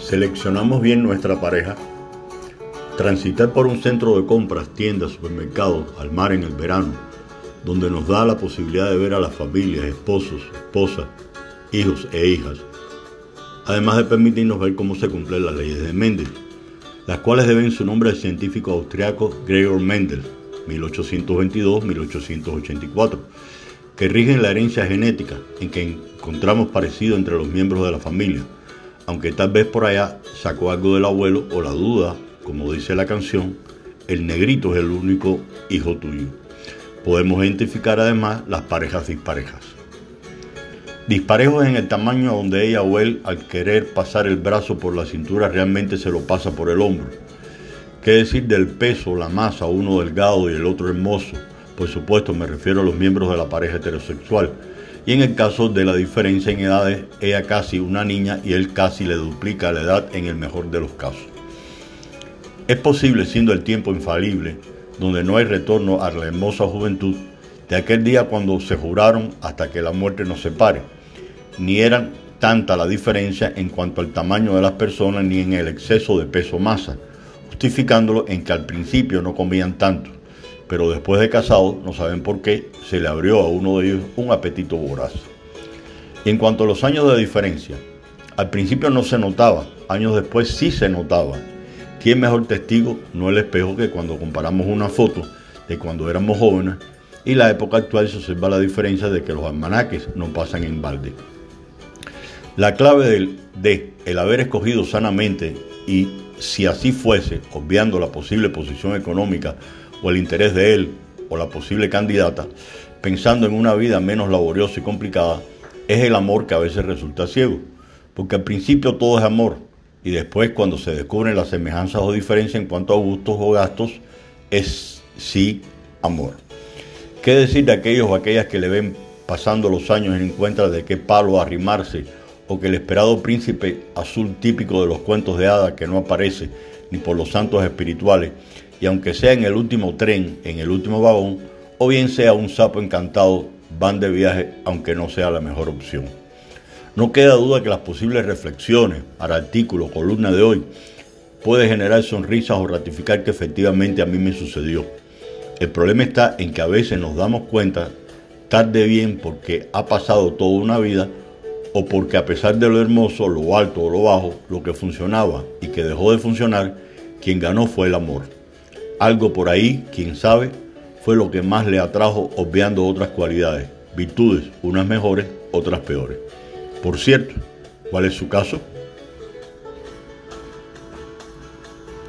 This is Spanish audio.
Seleccionamos bien nuestra pareja. Transitar por un centro de compras, tiendas, supermercados, al mar en el verano, donde nos da la posibilidad de ver a las familias, esposos, esposas, hijos e hijas, además de permitirnos ver cómo se cumplen las leyes de Mendel, las cuales deben su nombre al científico austriaco Gregor Mendel, 1822-1884, que rigen la herencia genética en que encontramos parecido entre los miembros de la familia, aunque tal vez por allá sacó algo del abuelo o la duda, como dice la canción, el negrito es el único hijo tuyo. Podemos identificar además las parejas disparejas. Disparejos en el tamaño donde ella o él al querer pasar el brazo por la cintura realmente se lo pasa por el hombro. ¿Qué decir del peso, la masa, uno delgado y el otro hermoso? Por supuesto me refiero a los miembros de la pareja heterosexual. Y en el caso de la diferencia en edades, ella casi una niña y él casi le duplica la edad en el mejor de los casos. Es posible, siendo el tiempo infalible, donde no hay retorno a la hermosa juventud, de aquel día cuando se juraron hasta que la muerte nos separe, ni eran tanta la diferencia en cuanto al tamaño de las personas ni en el exceso de peso masa, justificándolo en que al principio no comían tanto, pero después de casados, no saben por qué, se le abrió a uno de ellos un apetito voraz. En cuanto a los años de diferencia, al principio no se notaba, años después sí se notaba. ¿Quién mejor testigo? No el espejo que cuando comparamos una foto de cuando éramos jóvenes y la época actual se observa la diferencia de que los almanaques no pasan en balde. La clave del, de el haber escogido sanamente y si así fuese, obviando la posible posición económica o el interés de él o la posible candidata, pensando en una vida menos laboriosa y complicada, es el amor que a veces resulta ciego. Porque al principio todo es amor y después cuando se descubren las semejanzas o diferencias en cuanto a gustos o gastos, es sí amor. ¿Qué decir de aquellos o aquellas que le ven pasando los años en encuentra de qué palo arrimarse o que el esperado príncipe azul típico de los cuentos de hadas que no aparece ni por los santos espirituales y aunque sea en el último tren, en el último vagón, o bien sea un sapo encantado, van de viaje aunque no sea la mejor opción. No queda duda que las posibles reflexiones al artículo, columna de hoy, puede generar sonrisas o ratificar que efectivamente a mí me sucedió. El problema está en que a veces nos damos cuenta tarde bien porque ha pasado toda una vida o porque a pesar de lo hermoso, lo alto o lo bajo, lo que funcionaba y que dejó de funcionar, quien ganó fue el amor. Algo por ahí, quién sabe, fue lo que más le atrajo obviando otras cualidades, virtudes, unas mejores, otras peores. Por cierto, ¿cuál es su caso?